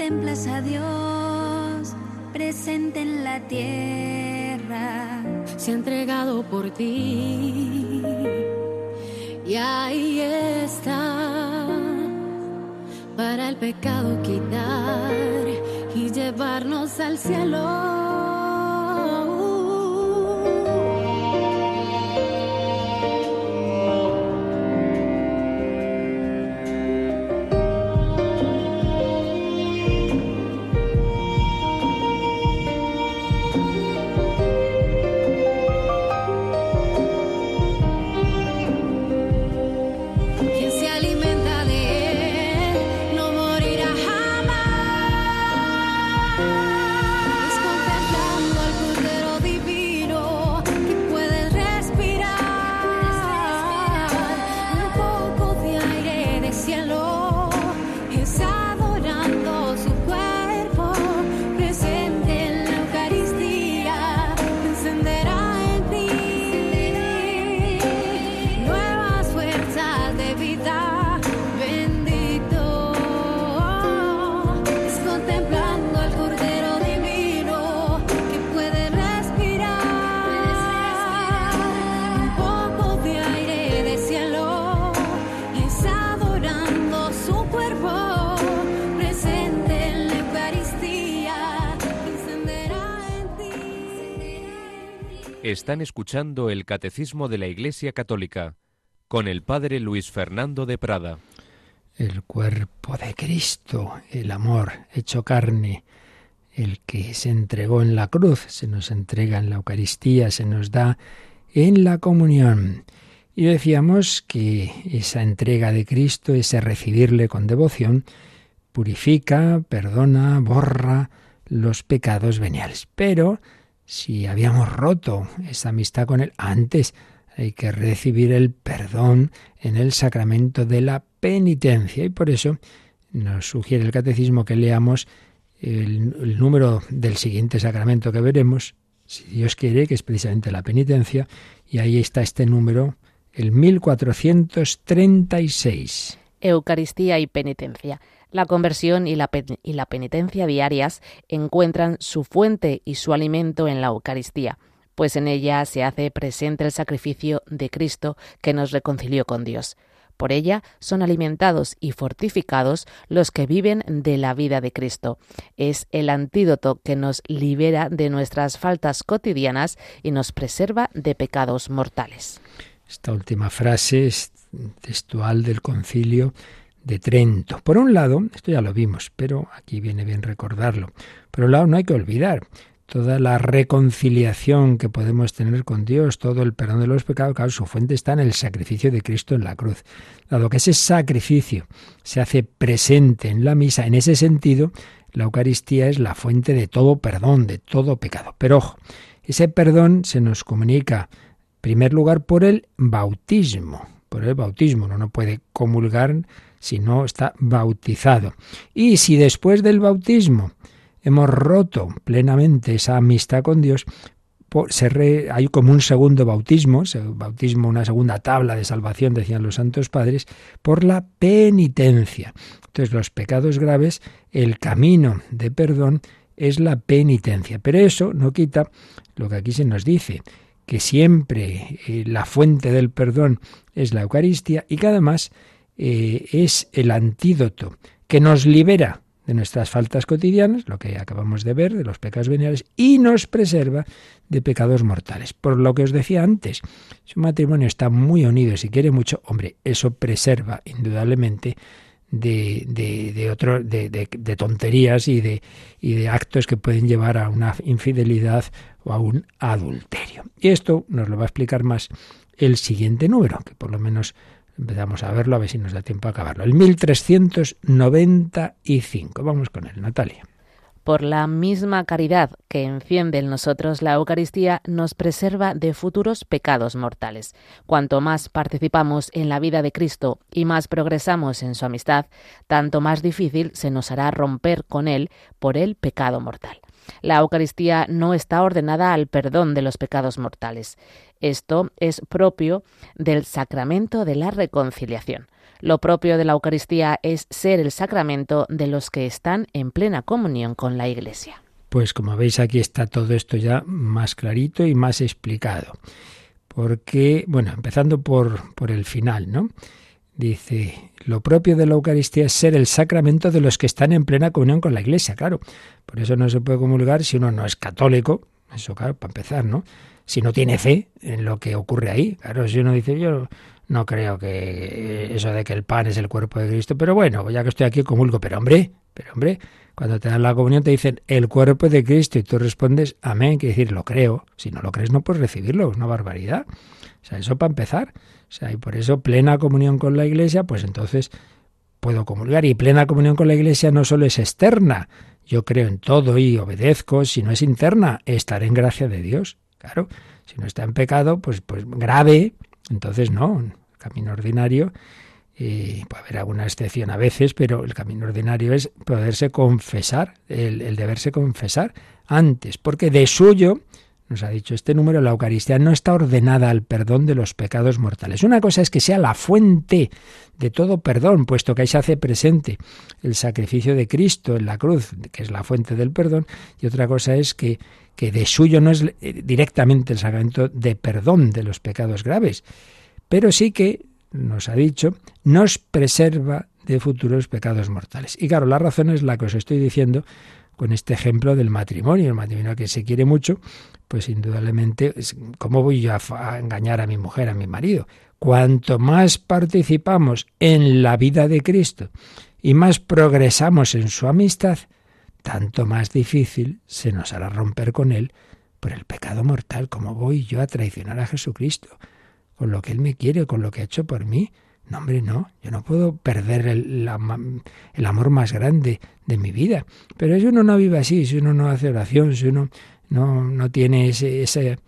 Contemplas a Dios presente en la tierra. Se ha entregado por ti y ahí está para el pecado quitar y llevarnos al cielo. Están escuchando el Catecismo de la Iglesia Católica con el Padre Luis Fernando de Prada. El cuerpo de Cristo, el amor hecho carne, el que se entregó en la cruz, se nos entrega en la Eucaristía, se nos da en la comunión. Y decíamos que esa entrega de Cristo, ese recibirle con devoción, purifica, perdona, borra los pecados veniales. Pero si habíamos roto esa amistad con Él antes, hay que recibir el perdón en el sacramento de la penitencia. Y por eso nos sugiere el catecismo que leamos el, número del siguiente sacramento que veremos, si Dios quiere, que es precisamente la penitencia, y ahí está este número, el 1436. Eucaristía y penitencia. La conversión y la, penitencia diarias encuentran su fuente y su alimento en la Eucaristía, pues en ella se hace presente el sacrificio de Cristo que nos reconcilió con Dios. Por ella son alimentados y fortificados los que viven de la vida de Cristo. Es el antídoto que nos libera de nuestras faltas cotidianas y nos preserva de pecados mortales. Esta última frase es textual del concilio de Trento. Por un lado, esto ya lo vimos, pero aquí viene bien recordarlo. Por un lado, no hay que olvidar toda la reconciliación que podemos tener con Dios, todo el perdón de los pecados, claro, su fuente está en el sacrificio de Cristo en la cruz. Dado que ese sacrificio se hace presente en la misa, en ese sentido, la Eucaristía es la fuente de todo perdón, de todo pecado. Pero ojo, ese perdón se nos comunica, en primer lugar, por el bautismo. Por el bautismo. Uno no puede comulgar si no está bautizado. Y si después del bautismo hemos roto plenamente esa amistad con Dios, hay como un segundo bautismo, bautismo, una segunda tabla de salvación, decían los santos padres, por la penitencia. Entonces, los pecados graves, el camino de perdón es la penitencia. Pero eso no quita lo que aquí se nos dice, que siempre eh, la fuente del perdón es la Eucaristía y que además eh, es el antídoto que nos libera de nuestras faltas cotidianas, lo que acabamos de ver, de los pecados veniales, y nos preserva de pecados mortales. Por lo que os decía antes, si un matrimonio está muy unido y se quiere mucho, hombre, eso preserva indudablemente de, de, de, de, tonterías y de, y de actos que pueden llevar a una infidelidad o a un adulterio. Y esto nos lo va a explicar más el siguiente número, que por lo menos Empezamos a verlo a ver si nos da tiempo a acabarlo. El 1395. Vamos con él, Natalia. Por la misma caridad que enciende en nosotros la Eucaristía, nos preserva de futuros pecados mortales. Cuanto más participamos en la vida de Cristo y más progresamos en su amistad, tanto más difícil se nos hará romper con Él por el pecado mortal. La Eucaristía no está ordenada al perdón de los pecados mortales. Esto es propio del sacramento de la reconciliación. Lo propio de la Eucaristía es ser el sacramento de los que están en plena comunión con la Iglesia. Pues como veis aquí está todo esto ya más clarito y más explicado. Porque, bueno, empezando por, por el final, ¿no? Dice, lo propio de la Eucaristía es ser el sacramento de los que están en plena comunión con la Iglesia, claro. Por eso no se puede comulgar si uno no es católico, eso claro, para empezar, ¿no? Si no tiene fe en lo que ocurre ahí. Claro, si uno dice, yo no creo que eso de que el pan es el cuerpo de Cristo, pero bueno, ya que estoy aquí comulgo, pero hombre, pero hombre, cuando te dan la comunión te dicen el cuerpo de Cristo y tú respondes amén, quiere decir lo creo. Si no lo crees no puedes recibirlo, es una barbaridad. O sea, eso para empezar. O sea, y por eso plena comunión con la Iglesia, pues entonces puedo comulgar. Y plena comunión con la Iglesia no solo es externa, yo creo en todo y obedezco, si no es interna, estaré en gracia de Dios. Claro, si no está en pecado, pues, pues grave, entonces no, camino ordinario. Puede haber alguna excepción a veces, pero el camino ordinario es poderse confesar, el, el deberse confesar antes, porque de suyo nos ha dicho este número, la Eucaristía no está ordenada al perdón de los pecados mortales. Una cosa es que sea la fuente de todo perdón, puesto que ahí se hace presente el sacrificio de Cristo en la cruz, que es la fuente del perdón, y otra cosa es que, que de suyo no es eh, directamente el sacramento de perdón de los pecados graves, pero sí que, nos ha dicho, nos preserva de futuros pecados mortales. Y claro, la razón es la que os estoy diciendo con este ejemplo del matrimonio, el matrimonio que se quiere mucho, pues indudablemente, ¿cómo voy yo a, engañar a mi mujer, a mi marido? Cuanto más participamos en la vida de Cristo y más progresamos en su amistad, tanto más difícil se nos hará romper con Él por el pecado mortal. ¿Cómo voy yo a traicionar a Jesucristo? Con lo que Él me quiere, con lo que ha hecho por mí. No, hombre, no, yo no puedo perder el, el, amor más grande de mi vida. Pero si uno no vive así, si uno no hace oración, si uno no, no tiene ese, ese,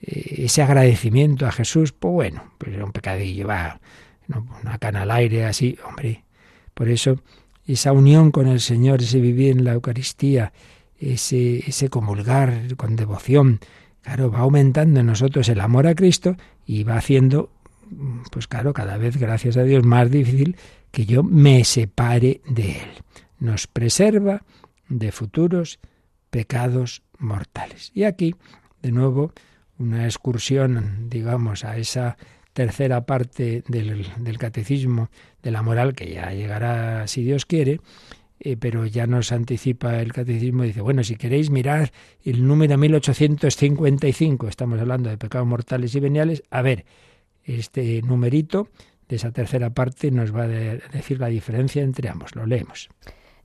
ese agradecimiento a Jesús, pues bueno, pues es un pecadillo, va, una cana al aire, así, hombre. Por eso, esa unión con el Señor, ese vivir en la Eucaristía, ese, ese comulgar con devoción, claro, va aumentando en nosotros el amor a Cristo y va haciendo pues claro, cada vez, gracias a Dios, más difícil que yo me separe de Él. Nos preserva de futuros pecados mortales. Y aquí, de nuevo, una excursión, digamos, a esa tercera parte del, catecismo de la moral, que ya llegará si Dios quiere, eh, pero ya nos anticipa el catecismo, dice, bueno, si queréis mirar el número 1855, estamos hablando de pecados mortales y veniales, a ver, este numerito de esa tercera parte nos va a decir la diferencia entre ambos. Lo leemos.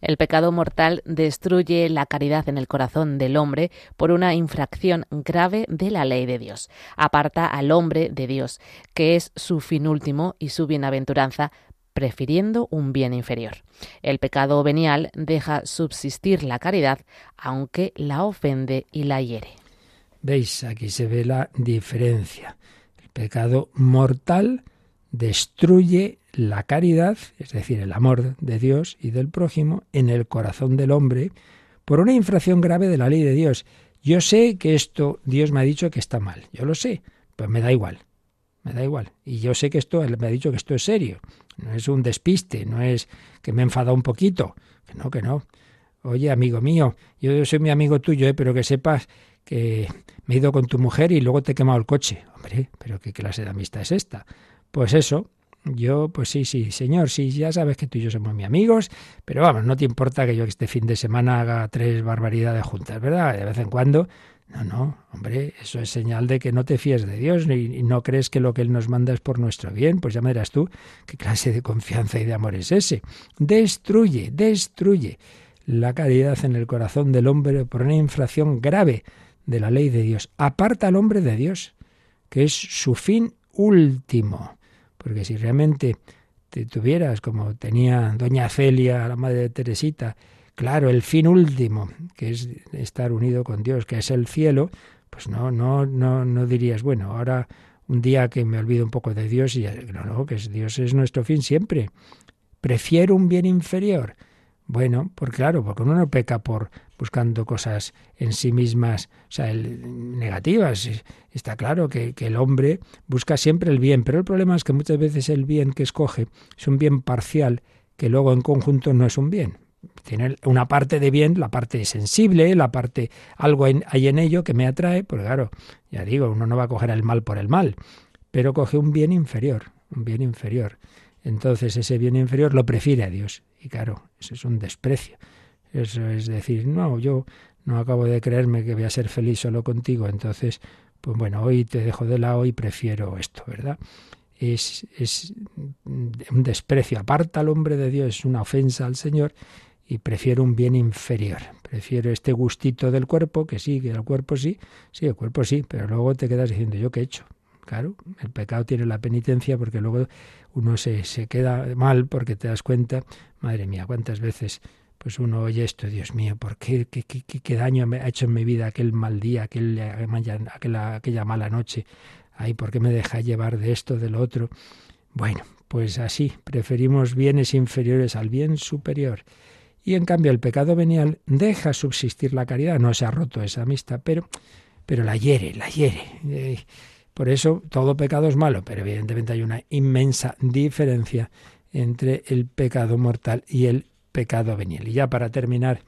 El pecado mortal destruye la caridad en el corazón del hombre por una infracción grave de la ley de Dios. Aparta al hombre de Dios, que es su fin último y su bienaventuranza, prefiriendo un bien inferior. El pecado venial deja subsistir la caridad, aunque la ofende y la hiere. ¿Veis? Aquí se ve la diferencia. El pecado mortal destruye la caridad, es decir, el amor de Dios y del prójimo, en el corazón del hombre por una infracción grave de la ley de Dios. Yo sé que esto Dios me ha dicho que está mal, yo lo sé, pues me da igual, me da igual. Y yo sé que esto, me ha dicho que esto es serio, no es un despiste, no es que me he enfadado un poquito, que no, que no. Oye, amigo mío, yo soy mi amigo tuyo, ¿eh? pero que sepas que me he ido con tu mujer y luego te he quemado el coche. Hombre, pero ¿qué clase de amistad es esta? Pues eso, yo, pues sí, sí, señor, sí, ya sabes que tú y yo somos mis amigos, pero vamos, no te importa que yo este fin de semana haga tres barbaridades juntas, ¿verdad? De vez en cuando. No, no, hombre, eso es señal de que no te fíes de Dios y, no crees que lo que Él nos manda es por nuestro bien. Pues ya me dirás tú qué clase de confianza y de amor es ese. Destruye, destruye la caridad en el corazón del hombre por una infracción grave de la ley de Dios. Aparta al hombre de Dios, que es su fin último. Porque si realmente te tuvieras, como tenía doña Celia, la madre de Teresita, claro, el fin último, que es estar unido con Dios, que es el cielo, pues no, no, no, no dirías, bueno, ahora un día que me olvido un poco de Dios y no, no, que Dios es nuestro fin siempre. Prefiero un bien inferior. Bueno, porque claro, porque uno no peca por buscando cosas en sí mismas, o sea, negativas. Está claro que, el hombre busca siempre el bien, pero el problema es que muchas veces el bien que escoge es un bien parcial que luego en conjunto no es un bien. Tiene una parte de bien, la parte sensible, la parte, algo hay en ello que me atrae, pues claro, ya digo, uno no va a coger el mal por el mal, pero coge un bien inferior, un bien inferior. Entonces ese bien inferior lo prefiere a Dios. Y claro, eso es un desprecio. Eso es decir, no, yo no acabo de creerme que voy a ser feliz solo contigo, entonces, pues bueno, hoy te dejo de lado y prefiero esto, ¿verdad? Es, es un desprecio, aparta al hombre de Dios, es una ofensa al Señor y prefiero un bien inferior. Prefiero este gustito del cuerpo, que sí, que el cuerpo sí, sí, el cuerpo sí, pero luego te quedas diciendo, ¿yo qué he hecho? Claro, el pecado tiene la penitencia porque luego uno se, se queda mal porque te das cuenta, madre mía, cuántas veces pues uno oye esto, Dios mío, ¿por qué, qué, qué, qué daño me ha hecho en mi vida aquel mal día, aquel, aquella, aquella mala noche? Ay, ¿por qué me deja llevar de esto, de lo otro? Bueno, pues así, preferimos bienes inferiores al bien superior. Y en cambio el pecado venial deja subsistir la caridad, no se ha roto esa amistad, pero, pero la hiere, la hiere. Eh, por eso todo pecado es malo, pero evidentemente hay una inmensa diferencia entre el pecado mortal y el pecado venial. Y ya para terminar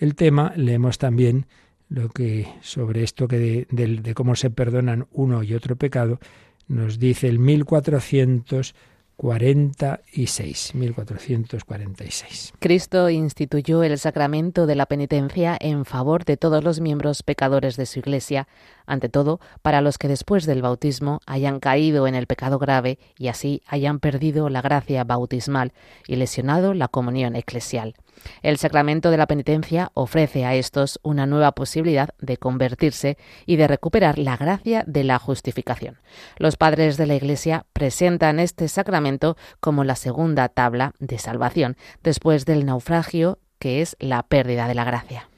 el tema, leemos también lo que sobre esto que de, de cómo se perdonan uno y otro pecado, nos dice el 1400 46, 1446. Cristo instituyó el sacramento de la penitencia en favor de todos los miembros pecadores de su Iglesia, ante todo para los que después del bautismo hayan caído en el pecado grave y así hayan perdido la gracia bautismal y lesionado la comunión eclesial. El sacramento de la penitencia ofrece a estos una nueva posibilidad de convertirse y de recuperar la gracia de la justificación. Los padres de la Iglesia presentan este sacramento como la segunda tabla de salvación después del naufragio que es la pérdida de la gracia.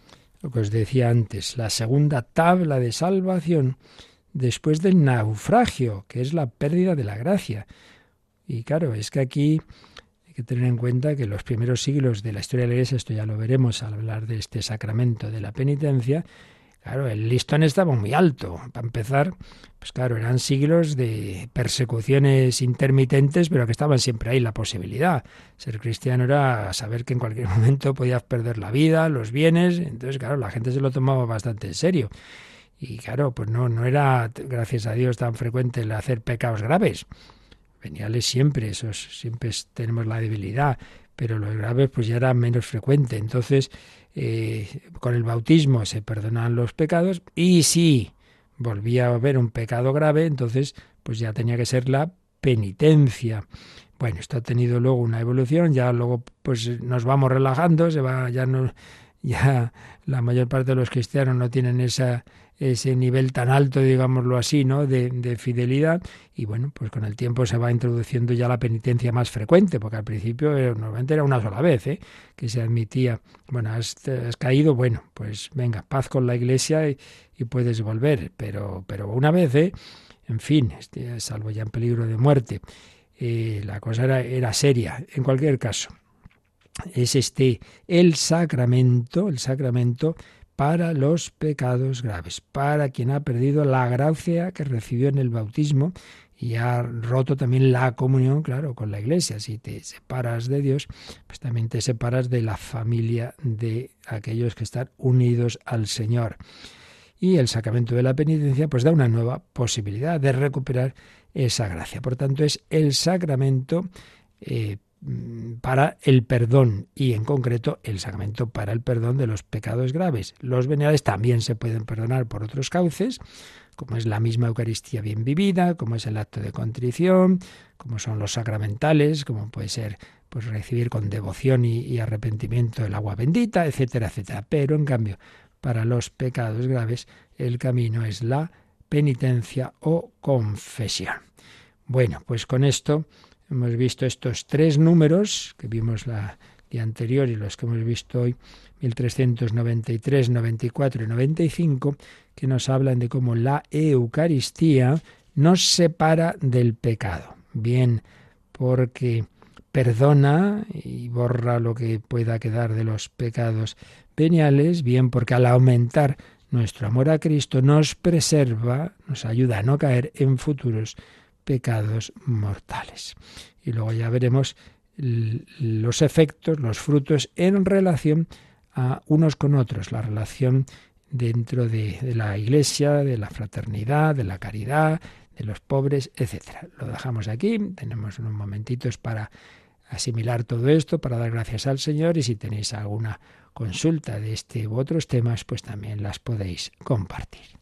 Lo que os decía antes, la segunda tabla de salvación después del naufragio, que es la pérdida de la gracia. Y claro, es que aquí hay que tener en cuenta que los primeros siglos de la historia de la Iglesia, esto ya lo veremos al hablar de este sacramento de la penitencia, claro, el listón estaba muy alto. Para empezar, pues claro, eran siglos de persecuciones intermitentes, pero que estaban siempre ahí la posibilidad. Ser cristiano era saber que en cualquier momento podías perder la vida, los bienes, entonces claro, la gente se lo tomaba bastante en serio. Y claro, pues no, no era, gracias a Dios, tan frecuente el hacer pecados graves veniales siempre, esos siempre tenemos la debilidad, pero los graves pues ya era menos frecuente. Entonces, eh, con el bautismo se perdonan los pecados y si volvía a haber un pecado grave, entonces pues ya tenía que ser la penitencia. Bueno, esto ha tenido luego una evolución, ya luego pues nos vamos relajando, se va, ya no, ya la mayor parte de los cristianos no tienen esa, ese nivel tan alto, digámoslo así, ¿no? De, de, fidelidad. Y bueno, pues con el tiempo se va introduciendo ya la penitencia más frecuente, porque al principio eh, normalmente era una sola vez, ¿eh? que se admitía, bueno, has, has, caído, bueno, pues venga, paz con la iglesia y, puedes volver. Pero, pero una vez, ¿eh? en fin, este, salvo ya en peligro de muerte. Eh, la cosa era, era seria. En cualquier caso, es este el sacramento, el sacramento para los pecados graves, para quien ha perdido la gracia que recibió en el bautismo y ha roto también la comunión, claro, con la iglesia. Si te separas de Dios, pues también te separas de la familia de aquellos que están unidos al Señor. Y el sacramento de la penitencia pues da una nueva posibilidad de recuperar esa gracia. Por tanto, es el sacramento eh, para el perdón y en concreto el sacramento para el perdón de los pecados graves. Los veniales también se pueden perdonar por otros cauces, como es la misma Eucaristía bien vivida, como es el acto de contrición, como son los sacramentales, como puede ser pues recibir con devoción y, y arrepentimiento el agua bendita, etcétera, etcétera. Pero en cambio, para los pecados graves, el camino es la penitencia o confesión. Bueno, pues con esto hemos visto estos tres números que vimos la día anterior y los que hemos visto hoy, 1393, 94 y 95, que nos hablan de cómo la Eucaristía nos separa del pecado. Bien, porque perdona y borra lo que pueda quedar de los pecados veniales, bien porque al aumentar nuestro amor a Cristo nos preserva, nos ayuda a no caer en futuros pecados mortales. Y luego ya veremos los efectos, los frutos en relación a unos con otros, la relación dentro de, de, la iglesia, de la fraternidad, de la caridad, de los pobres, etcétera. Lo dejamos aquí, tenemos unos momentitos para asimilar todo esto, para dar gracias al Señor y si tenéis alguna consulta de este u otros temas, pues también las podéis compartir.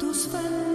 sun.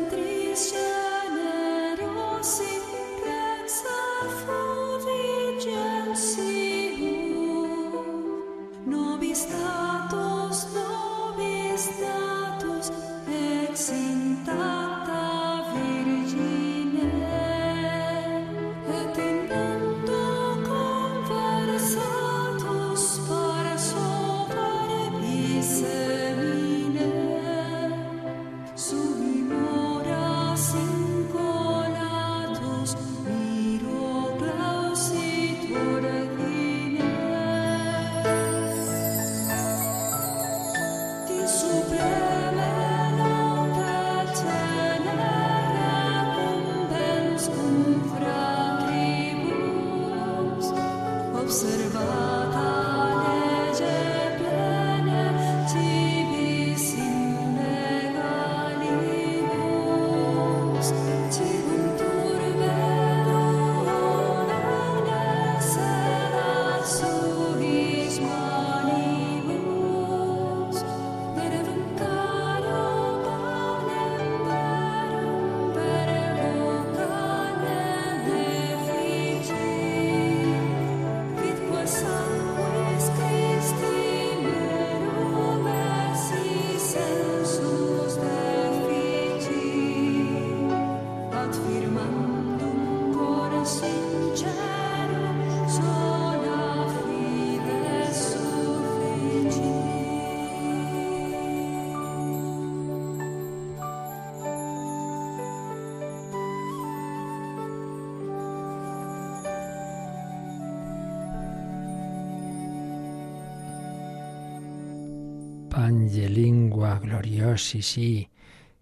Angelingua gloriosi, sí,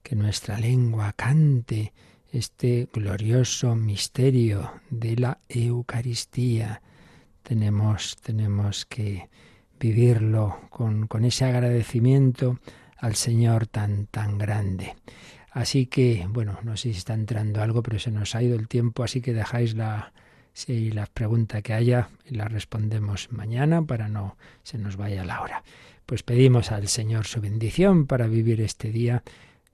que nuestra lengua cante este glorioso misterio de la Eucaristía. Tenemos, tenemos que vivirlo con, con ese agradecimiento al Señor tan, tan grande. Así que, bueno, no sé si está entrando algo, pero se nos ha ido el tiempo, así que dejáis la, si la pregunta que haya y la respondemos mañana para no se nos vaya la hora. Pues pedimos al Señor su bendición para vivir este día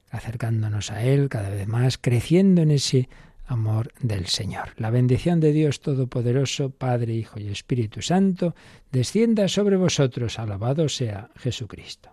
acercándonos a Él cada vez más, creciendo en ese amor del Señor. La bendición de Dios Todopoderoso, Padre, Hijo y Espíritu Santo, descienda sobre vosotros. Alabado sea Jesucristo.